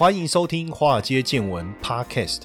欢迎收听《华尔街见闻》Podcast。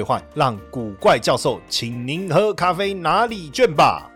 让古怪教授请您喝咖啡拿礼券吧。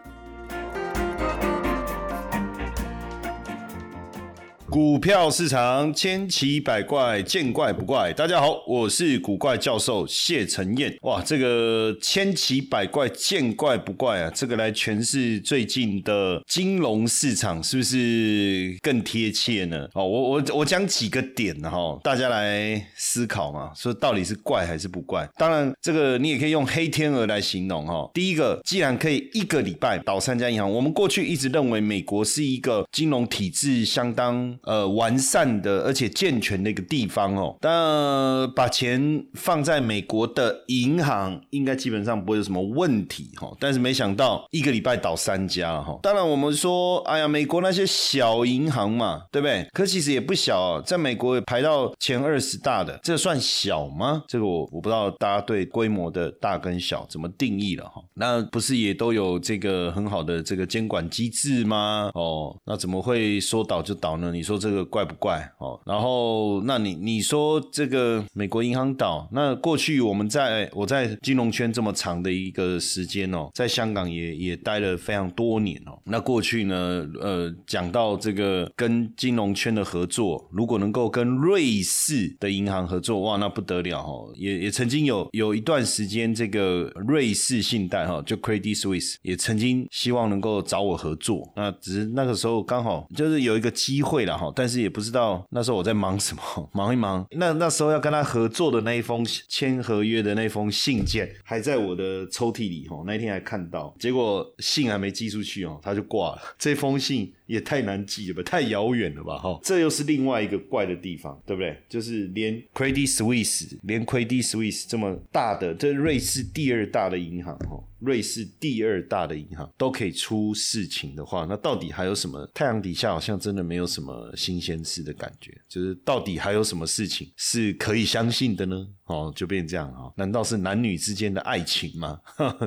股票市场千奇百怪，见怪不怪。大家好，我是古怪教授谢承彦。哇，这个千奇百怪，见怪不怪啊！这个来诠释最近的金融市场，是不是更贴切呢？哦，我我我讲几个点哈，大家来思考嘛，说到底是怪还是不怪？当然，这个你也可以用黑天鹅来形容哈。第一个，既然可以一个礼拜倒三家银行，我们过去一直认为美国是一个金融体制相当。呃，完善的而且健全的一个地方哦，但把钱放在美国的银行，应该基本上不会有什么问题哈。但是没想到一个礼拜倒三家哈。当然我们说，哎呀，美国那些小银行嘛，对不对？可其实也不小，在美国也排到前二十大的，这算小吗？这个我我不知道大家对规模的大跟小怎么定义了哈。那不是也都有这个很好的这个监管机制吗？哦，那怎么会说倒就倒呢？你说？这个怪不怪哦？然后，那你你说这个美国银行倒，那过去我们在我在金融圈这么长的一个时间哦，在香港也也待了非常多年哦。那过去呢，呃，讲到这个跟金融圈的合作，如果能够跟瑞士的银行合作，哇，那不得了哦！也也曾经有有一段时间，这个瑞士信贷哈，就 Credit Suisse 也曾经希望能够找我合作，那只是那个时候刚好就是有一个机会啦了哈。但是也不知道那时候我在忙什么，忙一忙。那那时候要跟他合作的那一封签合约的那封信件还在我的抽屉里哈，那天还看到，结果信还没寄出去哦，他就挂了。这封信也太难寄了吧，太遥远了吧哈。这又是另外一个怪的地方，对不对？就是连 Credit Suisse，连 Credit Suisse 这么大的，这瑞士第二大的银行哈。瑞士第二大的银行都可以出事情的话，那到底还有什么？太阳底下好像真的没有什么新鲜事的感觉，就是到底还有什么事情是可以相信的呢？哦，就变这样哈？难道是男女之间的爱情吗？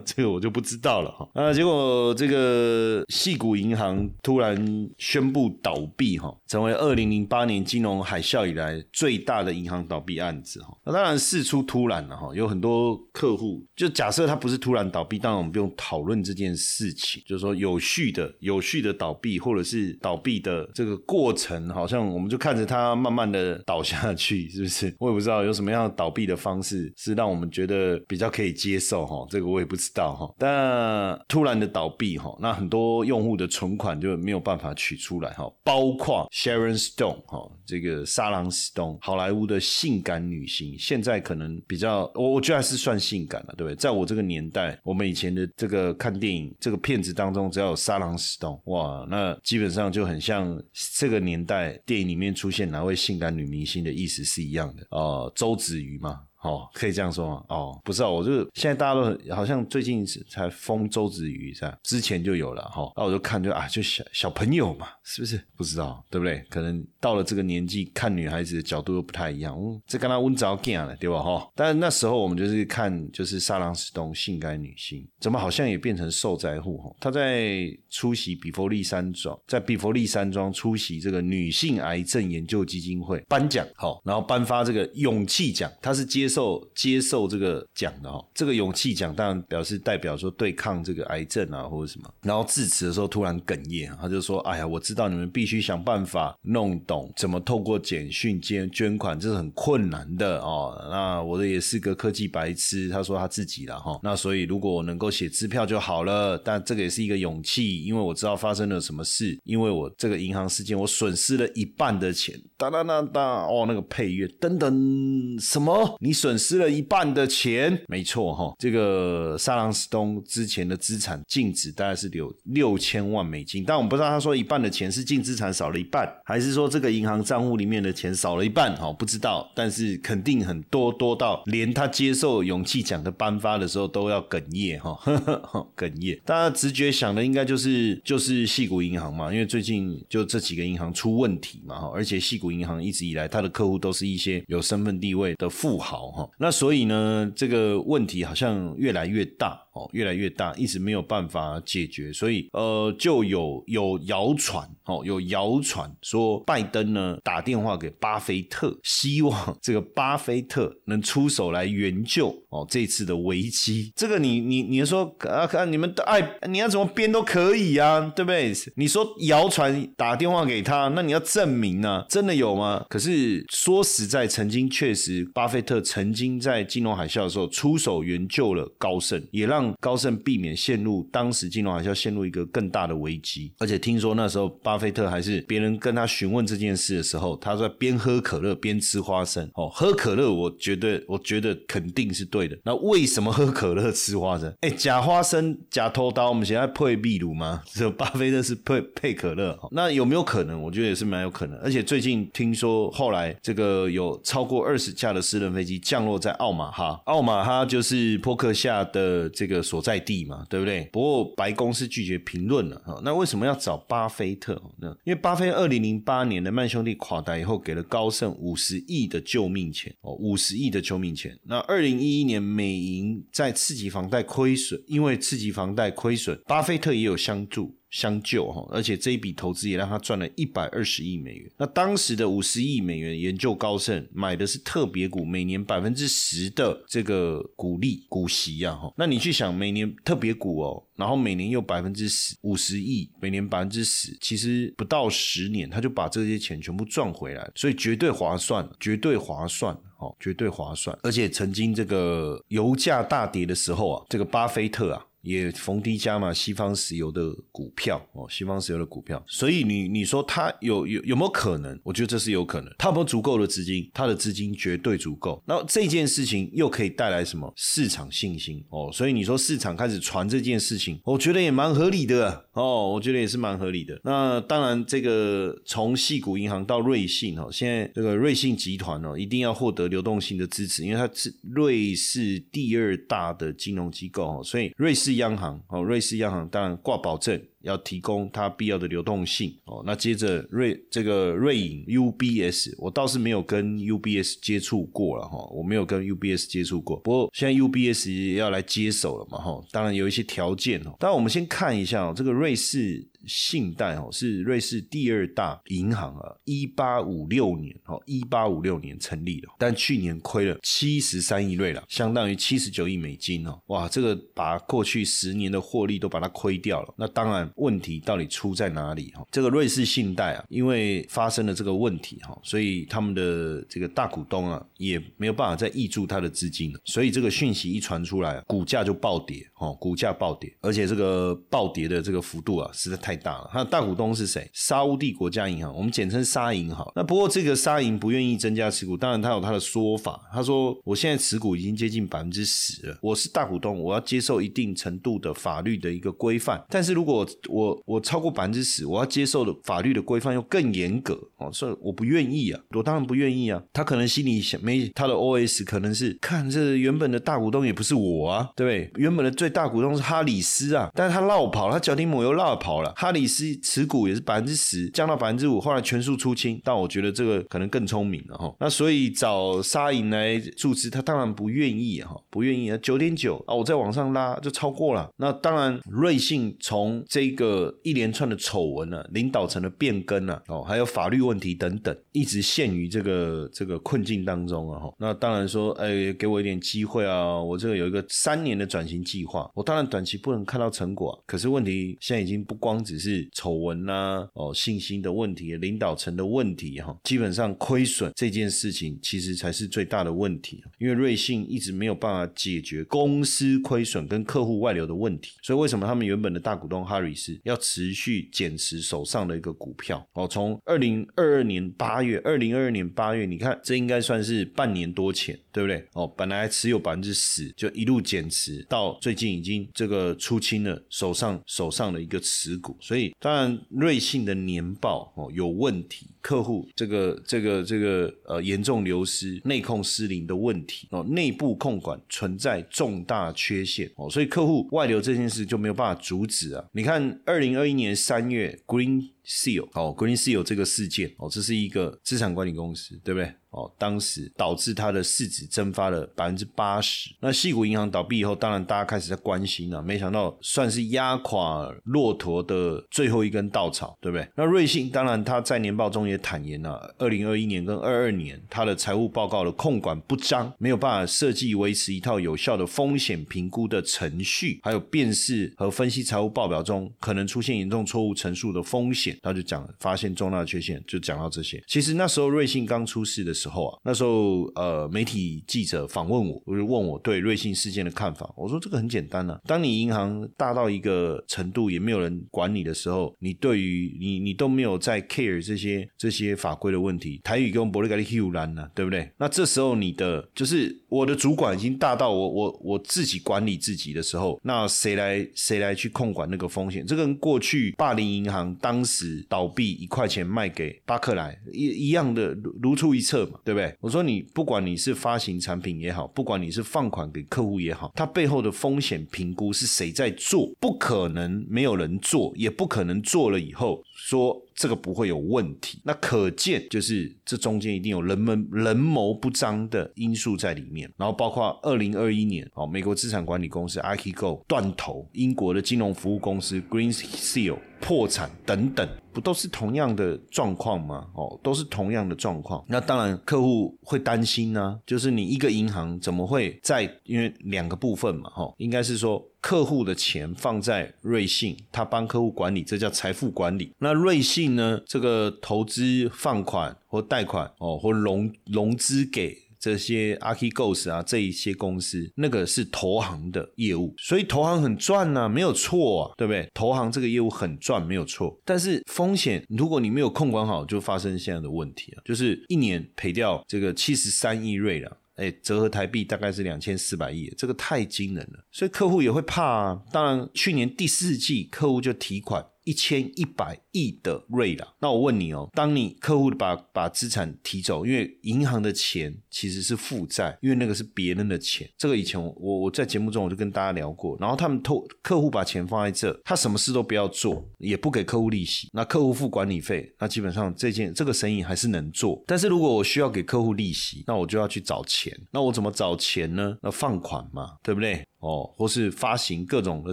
这个我就不知道了哈。啊，结果这个细谷银行突然宣布倒闭哈，成为二零零八年金融海啸以来最大的银行倒闭案子哈。那当然事出突然了哈，有很多客户就假设他不是突然倒闭，当然我们不用讨论这件事情，就是说有序的、有序的倒闭，或者是倒闭的这个过程，好像我们就看着它慢慢的倒下去，是不是？我也不知道有什么样倒闭。的方式是让我们觉得比较可以接受哈，这个我也不知道哈。但突然的倒闭哈，那很多用户的存款就没有办法取出来哈，包括 Sharon Stone 哈，这个莎朗史东，好莱坞的性感女星，现在可能比较我我觉得还是算性感了，对不对？在我这个年代，我们以前的这个看电影这个片子当中，只要有莎朗史东，哇，那基本上就很像这个年代电影里面出现哪位性感女明星的意思是一样的哦，周子瑜嘛。哦，可以这样说吗？哦，不是啊，我就现在大家都很好像最近才封周子瑜是吧？之前就有了哈，那我就看就啊，就小小朋友嘛，是不是？不知道对不对？可能到了这个年纪看女孩子的角度又不太一样。嗯，这跟他温早见了，对吧？哈，但是那时候我们就是看就是沙朗史东性感女性，怎么好像也变成受灾户？哈，他在出席比佛利山庄，在比佛利山庄出席这个女性癌症研究基金会颁奖，好，然后颁发这个勇气奖，他是接。受接受这个奖的哈，这个勇气奖当然表示代表说对抗这个癌症啊或者什么，然后致辞的时候突然哽咽，他就说：“哎呀，我知道你们必须想办法弄懂怎么透过简讯捐捐款，这是很困难的哦。那我的也是个科技白痴，他说他自己了哈。那所以如果我能够写支票就好了，但这个也是一个勇气，因为我知道发生了什么事，因为我这个银行事件我损失了一半的钱。哒哒哒哒哦，那个配乐等等什么你？损失了一半的钱。没错哈，这个萨朗斯东之前的资产净值大概是有六千万美金，但我们不知道他说一半的钱是净资产少了一半，还是说这个银行账户里面的钱少了一半？哈，不知道，但是肯定很多多到连他接受勇气奖的颁发的时候都要哽咽哈，哽咽。大家直觉想的应该就是就是细谷银行嘛，因为最近就这几个银行出问题嘛哈，而且细谷银行一直以来它的客户都是一些有身份地位的富豪哈，那所以呢这个问题好像越来越大。越来越大，一直没有办法解决，所以呃，就有有谣传哦，有谣传说拜登呢打电话给巴菲特，希望 这个巴菲特能出手来援救哦这次的危机。这个你你你说啊，看你们爱你要怎么编都可以啊，对不对？你说谣传打电话给他，那你要证明啊，真的有吗？可是说实在，曾经确实巴菲特曾经在金融海啸的时候出手援救了高盛，也让。高盛避免陷入当时金融海啸陷入一个更大的危机，而且听说那时候巴菲特还是别人跟他询问这件事的时候，他在边喝可乐边吃花生。哦，喝可乐，我觉得我觉得肯定是对的。那为什么喝可乐吃花生？哎，假花生假偷刀，我们现在配秘鲁吗？只有巴菲特是配配可乐。那有没有可能？我觉得也是蛮有可能。而且最近听说后来这个有超过二十架的私人飞机降落在奥马哈，奥马哈就是波克夏的这个。所在地嘛，对不对？不过白宫是拒绝评论了哈。那为什么要找巴菲特呢？因为巴菲特二零零八年的曼兄弟垮台以后，给了高盛五十亿的救命钱哦，五十亿的救命钱。那二零一一年美银在次级房贷亏损，因为次级房贷亏损，巴菲特也有相助。相救哈，而且这一笔投资也让他赚了一百二十亿美元。那当时的五十亿美元研究高盛买的是特别股，每年百分之十的这个股利股息呀哈。那你去想，每年特别股哦，然后每年又百分之十，五十亿，每年百分之十，其实不到十年他就把这些钱全部赚回来，所以绝对划算，绝对划算哦，绝对划算。而且曾经这个油价大跌的时候啊，这个巴菲特啊。也逢低加码西方石油的股票哦，西方石油的股票，所以你你说它有有有没有可能？我觉得这是有可能，他有没有足够的资金？他的资金绝对足够。那这件事情又可以带来什么市场信心哦？所以你说市场开始传这件事情，我觉得也蛮合理的哦，我觉得也是蛮合理的。那当然，这个从细谷银行到瑞信哦，现在这个瑞信集团哦，一定要获得流动性的支持，因为它是瑞士第二大的金融机构哦，所以瑞士。央行哦，瑞士央行当然挂保证，要提供它必要的流动性哦。那接着瑞这个瑞银 UBS，我倒是没有跟 UBS 接触过了哈，我没有跟 UBS 接触过。不过现在 UBS 要来接手了嘛哈，当然有一些条件哦。当然我们先看一下哦，这个瑞士。信贷哦是瑞士第二大银行啊，一八五六年哦，一八五六年成立的，但去年亏了七十三亿瑞郎，相当于七十九亿美金哦，哇，这个把过去十年的获利都把它亏掉了。那当然问题到底出在哪里哈？这个瑞士信贷啊，因为发生了这个问题哈，所以他们的这个大股东啊也没有办法再挹注他的资金了，所以这个讯息一传出来，股价就暴跌哦，股价暴跌，而且这个暴跌的这个幅度啊实在太。大了，它的大股东是谁？沙乌地国家银行，我们简称沙银好。那不过这个沙银不愿意增加持股，当然他有他的说法。他说：“我现在持股已经接近百分之十了，我是大股东，我要接受一定程度的法律的一个规范。但是如果我我超过百分之十，我要接受的法律的规范又更严格哦，所以我不愿意啊，我当然不愿意啊。他可能心里想，没他的 OS 可能是看这原本的大股东也不是我啊，对不对？原本的最大股东是哈里斯啊，但是他绕跑了，他脚底抹油绕跑了。哈里斯持股也是百分之十，降到百分之五，后来全数出清。但我觉得这个可能更聪明了哈。那所以找沙银来注资，他当然不愿意哈，不愿意啊。九点九啊，我再往上拉就超过了。那当然，瑞信从这个一连串的丑闻呢，领导层的变更啊，哦，还有法律问题等等，一直陷于这个这个困境当中啊。哈，那当然说，哎，给我一点机会啊，我这个有一个三年的转型计划，我当然短期不能看到成果，可是问题现在已经不光。只是丑闻呐，哦，信心的问题、领导层的问题哈，基本上亏损这件事情其实才是最大的问题。因为瑞信一直没有办法解决公司亏损跟客户外流的问题，所以为什么他们原本的大股东哈里斯要持续减持手上的一个股票？哦，从二零二二年八月，二零二二年八月，你看这应该算是半年多前，对不对？哦，本来持有百分之十，就一路减持，到最近已经这个出清了手上手上的一个持股，所以当然瑞信的年报哦有问题，客户这个这个这个呃严重流失、内控失灵的问题哦，内部控管存在重大缺陷哦，所以客户外流这件事就没有办法阻止啊。你看二零二一年三月，Green Seal 哦，Green Seal 这个事件哦，这是一个资产管理公司，对不对？哦，当时导致它的市值蒸发了百分之八十。那细谷银行倒闭以后，当然大家开始在关心了。没想到算是压垮骆驼的最后一根稻草，对不对？那瑞信当然他在年报中也坦言了，二零二一年跟二二年它的财务报告的控管不彰，没有办法设计维持一套有效的风险评估的程序，还有辨识和分析财务报表中可能出现严重错误陈述的风险。他就讲发现重大缺陷，就讲到这些。其实那时候瑞信刚出事的时候啊，那时候呃媒体记者访问我，我就问我对瑞信事件的看法。我说这个很简单啊，当你银行大到一个程度，也没有人管你的时候，你对于你你都没有在 care 这些这些法规的问题。台语跟伯利格利 Q 兰呢，对不对？那这时候你的就是我的主管已经大到我我我自己管理自己的时候，那谁来谁来去控管那个风险？这跟过去霸凌银行当时倒闭一块钱卖给巴克莱一一样的如出一辙对不对？我说你不管你是发行产品也好，不管你是放款给客户也好，它背后的风险评估是谁在做？不可能没有人做，也不可能做了以后说。这个不会有问题，那可见就是这中间一定有人们人谋不彰的因素在里面，然后包括二零二一年哦，美国资产管理公司 Archegos 断头，英国的金融服务公司 Green Seal 破产等等，不都是同样的状况吗？哦，都是同样的状况。那当然客户会担心呢，就是你一个银行怎么会在因为两个部分嘛，哈，应该是说客户的钱放在瑞信，他帮客户管理，这叫财富管理。那瑞信呢？这个投资放款或贷款哦，或融融资给这些 Archegos 啊这一些公司，那个是投行的业务，所以投行很赚呐，没有错啊，对不对？投行这个业务很赚，没有错。但是风险，如果你没有控管好，就发生现在的问题啊，就是一年赔掉这个七十三亿瑞了。哎，折合台币大概是两千四百亿，这个太惊人了，所以客户也会怕啊。当然，去年第四季客户就提款。一千一百亿的瑞了，那我问你哦，当你客户把把资产提走，因为银行的钱其实是负债，因为那个是别人的钱。这个以前我我在节目中我就跟大家聊过，然后他们偷客户把钱放在这，他什么事都不要做，也不给客户利息，那客户付管理费，那基本上这件这个生意还是能做。但是如果我需要给客户利息，那我就要去找钱，那我怎么找钱呢？那放款嘛，对不对？哦，或是发行各种的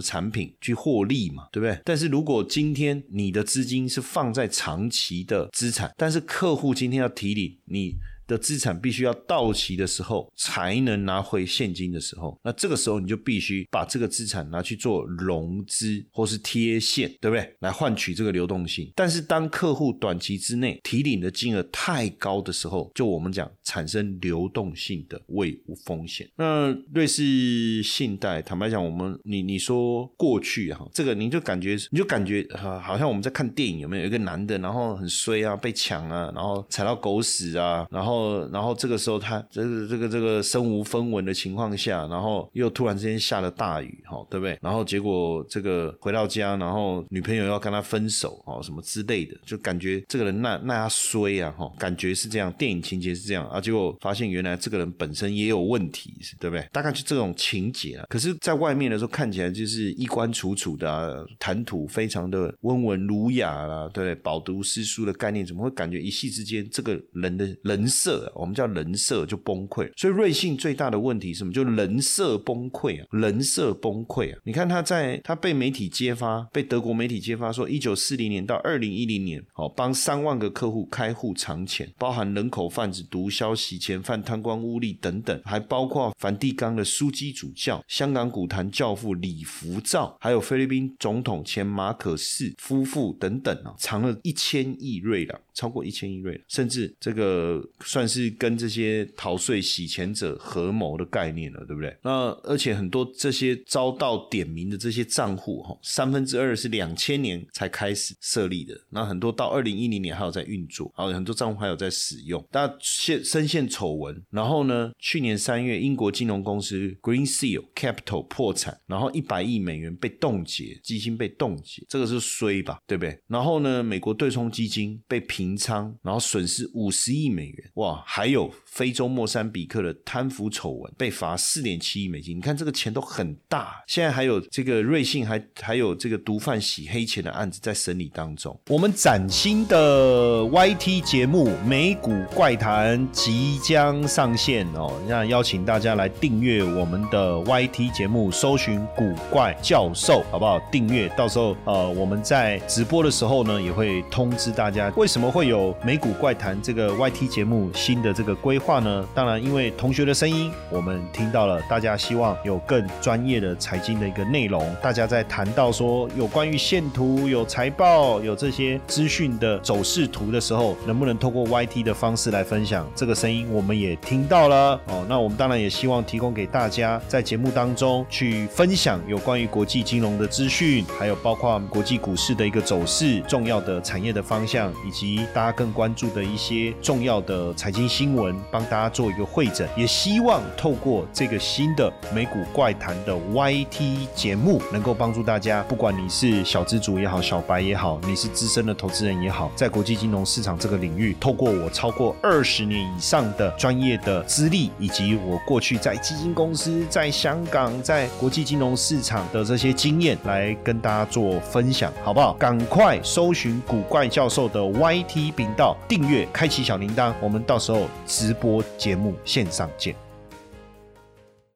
产品去获利嘛，对不对？但是如果今天你的资金金是放在长期的资产，但是客户今天要提领你。的资产必须要到期的时候才能拿回现金的时候，那这个时候你就必须把这个资产拿去做融资或是贴现，对不对？来换取这个流动性。但是当客户短期之内提领的金额太高的时候，就我们讲产生流动性的未无风险。那瑞士信贷，坦白讲，我们你你说过去哈，这个你就感觉你就感觉哈，好像我们在看电影，有没有一个男的，然后很衰啊，被抢啊，然后踩到狗屎啊，然后。后，然后这个时候他这个这个这个身无分文的情况下，然后又突然之间下了大雨，哈，对不对？然后结果这个回到家，然后女朋友要跟他分手，哦，什么之类的，就感觉这个人那那他衰啊，哈，感觉是这样，电影情节是这样啊，结果发现原来这个人本身也有问题，对不对？大概就这种情节啊。可是，在外面的时候看起来就是衣冠楚楚的，谈吐非常的温文儒雅啦，对不对？饱读诗书的概念，怎么会感觉一夕之间这个人的人设？我们叫人设就崩溃。所以瑞信最大的问题是什么？就人设崩溃啊，人设崩溃啊！你看他在他被媒体揭发，被德国媒体揭发说，一九四零年到二零一零年，哦，帮三万个客户开户藏钱，包含人口贩子、毒枭、洗钱犯、贪官污吏等等，还包括梵蒂冈的枢机主教、香港古坛教父李福照，还有菲律宾总统前马可士夫妇等等啊，藏了一千亿瑞郎。超过一千亿瑞，甚至这个算是跟这些逃税洗钱者合谋的概念了，对不对？那而且很多这些遭到点名的这些账户，哈，三分之二是两千年才开始设立的，那很多到二零一零年还有在运作，还有很多账户还有在使用，但现深陷丑闻。然后呢，去年三月，英国金融公司 Green Seal Capital 破产，然后一百亿美元被冻结，基金被冻结，这个是衰吧，对不对？然后呢，美国对冲基金被平。平仓，然后损失五十亿美元，哇！还有非洲莫桑比克的贪腐丑闻，被罚四点七亿美金。你看这个钱都很大。现在还有这个瑞信，还还有这个毒贩洗黑钱的案子在审理当中。我们崭新的 YT 节目《美股怪谈》即将上线哦，那邀请大家来订阅我们的 YT 节目，搜寻“古怪教授”，好不好？订阅，到时候呃，我们在直播的时候呢，也会通知大家为什么。会有美股怪谈这个 YT 节目新的这个规划呢？当然，因为同学的声音，我们听到了，大家希望有更专业的财经的一个内容。大家在谈到说有关于线图、有财报、有这些资讯的走势图的时候，能不能透过 YT 的方式来分享这个声音？我们也听到了哦。那我们当然也希望提供给大家，在节目当中去分享有关于国际金融的资讯，还有包括国际股市的一个走势、重要的产业的方向，以及大家更关注的一些重要的财经新闻，帮大家做一个会诊，也希望透过这个新的美股怪谈的 YT 节目，能够帮助大家，不管你是小资主也好，小白也好，你是资深的投资人也好，在国际金融市场这个领域，透过我超过二十年以上的专业的资历，以及我过去在基金公司、在香港、在国际金融市场的这些经验，来跟大家做分享，好不好？赶快搜寻古怪教授的 YT。频道订阅，开启小铃铛，我们到时候直播节目线上见。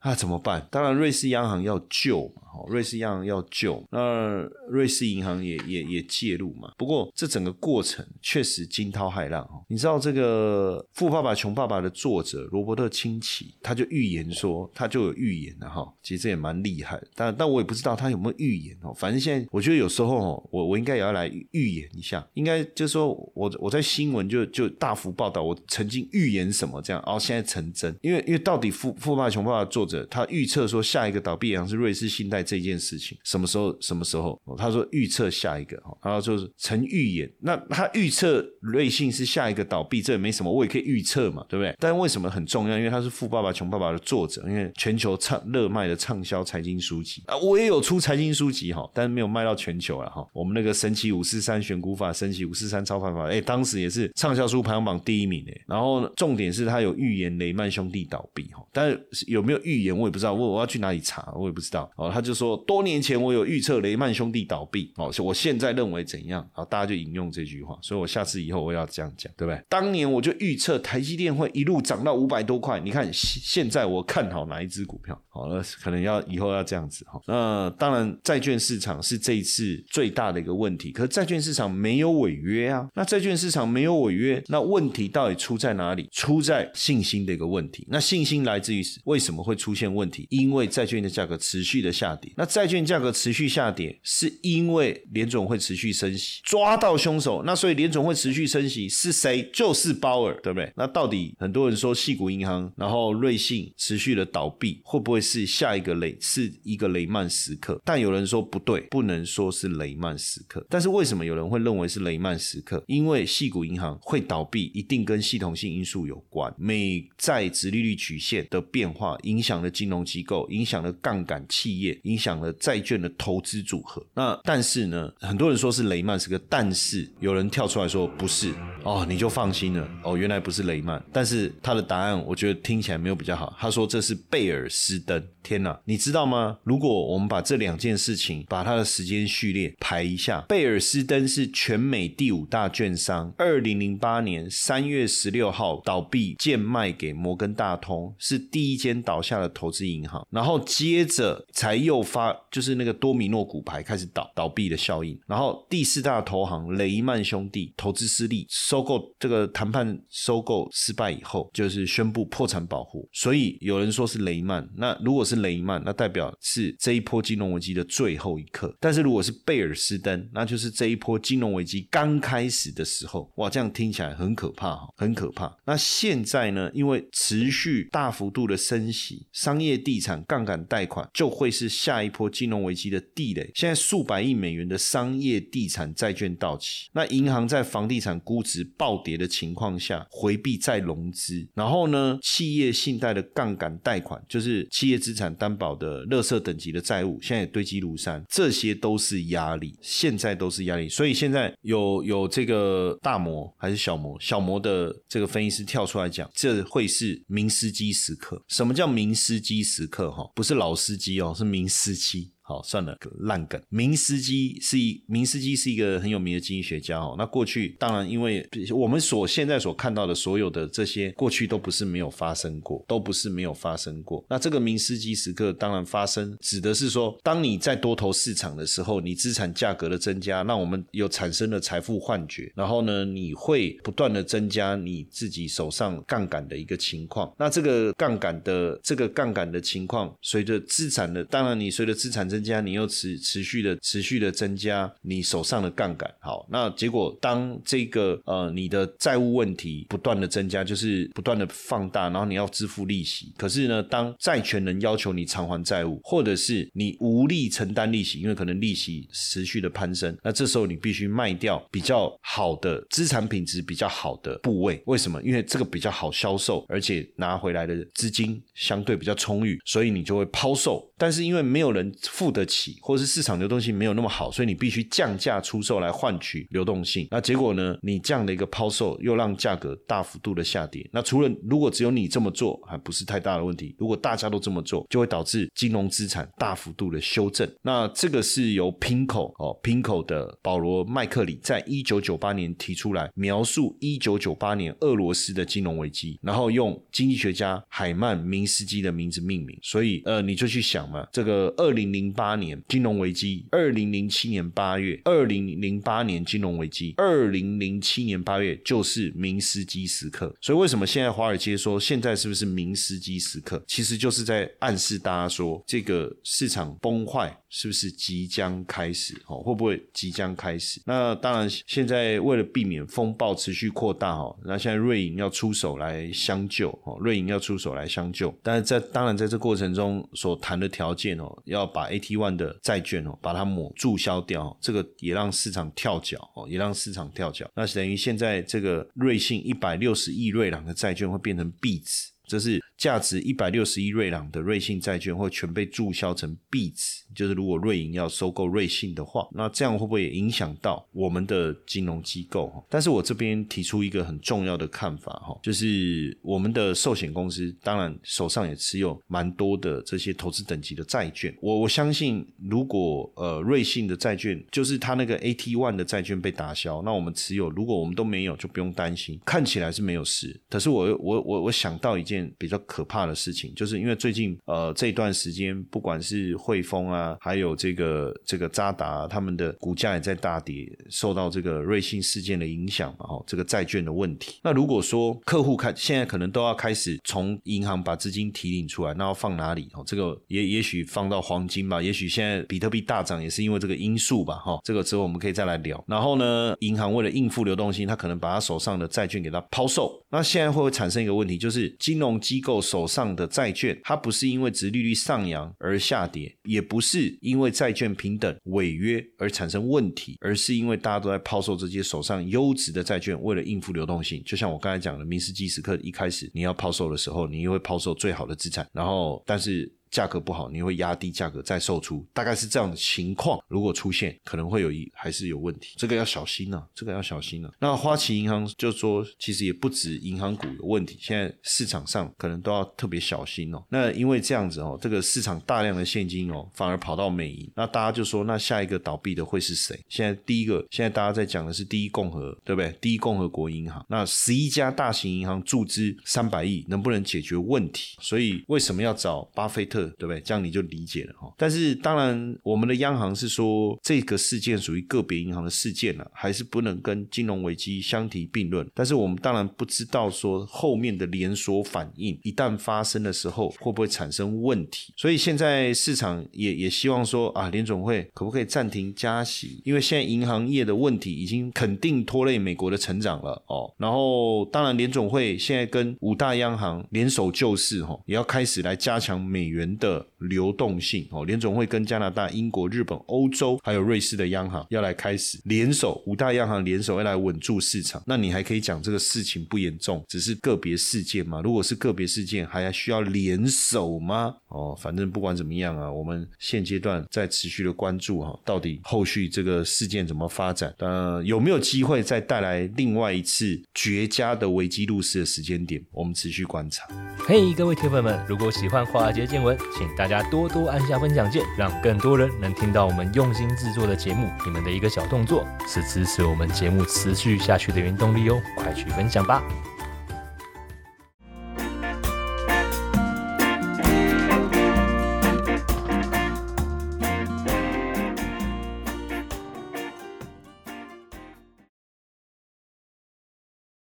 那怎么办？当然，瑞士央行要救嘛。瑞士央行要救，那瑞士银行也也也介入嘛。不过这整个过程确实惊涛骇浪哦。你知道这个《富爸爸穷爸爸》的作者罗伯特清崎，他就预言说，他就有预言的哈。其实这也蛮厉害，但但我也不知道他有没有预言哦。反正现在我觉得有时候哦，我我应该也要来预言一下，应该就是说我我在新闻就就大幅报道我曾经预言什么这样，然后现在成真。因为因为到底《富富爸爸穷爸爸》作者他预测说下一个倒闭银行是瑞士信贷。这件事情什么时候？什么时候？他说预测下一个，然后就是曾预言。那他预测瑞信是下一个倒闭，这也没什么，我也可以预测嘛，对不对？但为什么很重要？因为他是《富爸爸穷爸爸》的作者，因为全球畅热卖的畅销财经书籍啊，我也有出财经书籍哈，但是没有卖到全球了哈。我们那个神奇五四三选股法，神奇五四三超盘法，哎，当时也是畅销书排行榜第一名哎。然后重点是他有预言雷曼兄弟倒闭哈，但是有没有预言我也不知道，我我要去哪里查我也不知道哦。他就。就说多年前我有预测雷曼兄弟倒闭哦，我现在认为怎样？好，大家就引用这句话，所以我下次以后我要这样讲，对不对？当年我就预测台积电会一路涨到五百多块，你看现在我看好哪一只股票？好了，可能要以后要这样子哈。那当然，债券市场是这一次最大的一个问题，可是债券市场没有违约啊。那债券市场没有违约，那问题到底出在哪里？出在信心的一个问题。那信心来自于为什么会出现问题？因为债券的价格持续的下跌那债券价格持续下跌，是因为联总会持续升息，抓到凶手。那所以联总会持续升息是谁？就是鲍尔，对不对？那到底很多人说细谷银行，然后瑞信持续的倒闭，会不会是下一个雷，是一个雷曼时刻？但有人说不对，不能说是雷曼时刻。但是为什么有人会认为是雷曼时刻？因为细谷银行会倒闭，一定跟系统性因素有关。美债殖利率曲线的变化，影响了金融机构，影响了杠杆企业。影响了债券的投资组合。那但是呢，很多人说是雷曼是个，但是有人跳出来说不是哦，你就放心了哦，原来不是雷曼。但是他的答案我觉得听起来没有比较好，他说这是贝尔斯登。天哪，你知道吗？如果我们把这两件事情把它的时间序列排一下，贝尔斯登是全美第五大券商，二零零八年三月十六号倒闭贱卖给摩根大通，是第一间倒下的投资银行。然后接着才又诱发就是那个多米诺骨牌开始倒倒闭的效应。然后第四大投行雷曼兄弟投资失利，收购这个谈判收购失败以后，就是宣布破产保护。所以有人说是雷曼，那如果是雷曼，那代表是这一波金融危机的最后一刻。但是如果是贝尔斯登，那就是这一波金融危机刚开始的时候。哇，这样听起来很可怕哈，很可怕。那现在呢？因为持续大幅度的升息，商业地产杠杆贷款就会是下下一波金融危机的地雷。现在数百亿美元的商业地产债券到期，那银行在房地产估值暴跌的情况下回避再融资，然后呢，企业信贷的杠杆贷款就是企业资产。担保的垃圾等级的债务，现在也堆积如山，这些都是压力，现在都是压力。所以现在有有这个大摩还是小摩？小摩的这个分析师跳出来讲，这会是明司机时刻。什么叫明司机时刻？哈，不是老司机哦，是名司机。好，算了，烂梗。明斯基是一明斯基是一个很有名的经济学家哦。那过去当然，因为我们所现在所看到的所有的这些过去都不是没有发生过，都不是没有发生过。那这个明斯基时刻当然发生，指的是说，当你在多头市场的时候，你资产价格的增加，那我们有产生了财富幻觉，然后呢，你会不断的增加你自己手上杠杆的一个情况。那这个杠杆的这个杠杆的情况，随着资产的，当然你随着资产增。增加，你又持持续的持续的增加你手上的杠杆，好，那结果当这个呃你的债务问题不断的增加，就是不断的放大，然后你要支付利息，可是呢，当债权人要求你偿还债务，或者是你无力承担利息，因为可能利息持续的攀升，那这时候你必须卖掉比较好的资产品质比较好的部位，为什么？因为这个比较好销售，而且拿回来的资金相对比较充裕，所以你就会抛售。但是因为没有人付得起，或是市场流动性没有那么好，所以你必须降价出售来换取流动性。那结果呢？你这样的一个抛售又让价格大幅度的下跌。那除了如果只有你这么做，还不是太大的问题。如果大家都这么做，就会导致金融资产大幅度的修正。那这个是由 Pinko 哦，Pinko 的保罗麦克里在一九九八年提出来描述一九九八年俄罗斯的金融危机，然后用经济学家海曼明斯基的名字命名。所以呃，你就去想嘛。这个二零零八年金融危机，二零零七年八月，二零零八年金融危机，二零零七年八月就是明斯基时刻。所以为什么现在华尔街说现在是不是明斯基时刻？其实就是在暗示大家说，这个市场崩坏是不是即将开始？哦，会不会即将开始？那当然，现在为了避免风暴持续扩大，哦，那现在瑞银要出手来相救，哦，瑞银要出手来相救。但是在当然在这过程中所谈的。条件哦，要把 T One 的债券哦，把它抹注销掉，这个也让市场跳脚哦，也让市场跳脚。那等于现在这个瑞信一百六十亿瑞郎的债券会变成币值，这是。价值一百六十亿瑞郎的瑞信债券会全被注销成币值，就是如果瑞银要收购瑞信的话，那这样会不会也影响到我们的金融机构？但是我这边提出一个很重要的看法哈，就是我们的寿险公司当然手上也持有蛮多的这些投资等级的债券。我我相信，如果呃瑞信的债券就是它那个 AT One 的债券被打消，那我们持有，如果我们都没有，就不用担心，看起来是没有事。可是我我我我想到一件比较。可怕的事情，就是因为最近呃这段时间，不管是汇丰啊，还有这个这个渣打，他们的股价也在大跌，受到这个瑞信事件的影响嘛，哈，这个债券的问题。那如果说客户开现在可能都要开始从银行把资金提领出来，那要放哪里？哦，这个也也许放到黄金吧，也许现在比特币大涨也是因为这个因素吧，哈，这个之后我们可以再来聊。然后呢，银行为了应付流动性，他可能把他手上的债券给他抛售。那现在会不会产生一个问题，就是金融机构？手上的债券，它不是因为殖利率上扬而下跌，也不是因为债券平等违约而产生问题，而是因为大家都在抛售这些手上优质的债券，为了应付流动性。就像我刚才讲的，明斯基时刻一开始你要抛售的时候，你又会抛售最好的资产，然后但是。价格不好，你会压低价格再售出，大概是这样的情况。如果出现，可能会有一还是有问题，这个要小心呢，这个要小心呢。那花旗银行就说，其实也不止银行股有问题，现在市场上可能都要特别小心哦。那因为这样子哦，这个市场大量的现金哦，反而跑到美银，那大家就说，那下一个倒闭的会是谁？现在第一个，现在大家在讲的是第一共和，对不对？第一共和国银行，那十一家大型银行注资三百亿，能不能解决问题？所以为什么要找巴菲特，对不对？这样你就理解了哈。但是当然，我们的央行是说这个事件属于个别银行的事件了，还是不能跟金融危机相提并论。但是我们当然不知道说后面的连锁反应一旦发生的时候会不会产生问题。所以现在市场也也希望说啊，联总会可不可以暂停加息？因为现在银行业的问题已经肯定拖累美国的成长了哦。然后当然联总会现在跟五大央行联手救市哈，也要开始来加强美元的流动性哦。联总会跟加拿大、英国、日本、欧洲还有瑞士的央行要来开始联手，五大央行联手要来稳住市场。那你还可以讲这个事情不严重，只是个别事件吗？如果是个别事件，还需要联手吗？哦，反正不管怎么样啊，我们现阶段在持续的关注哈，到底后续这个事件怎么发展？呃，有没有机会再带来另外一次绝佳的危机入市的时间点？我们持续观察。嘿，各位铁粉们，如果喜欢华尔街见闻，请大家多多按下分享键，让更多人能听到我们用心制作的节目。你们的一个小动作，是支持我们节目持续下去的原动力哦，快去分享吧！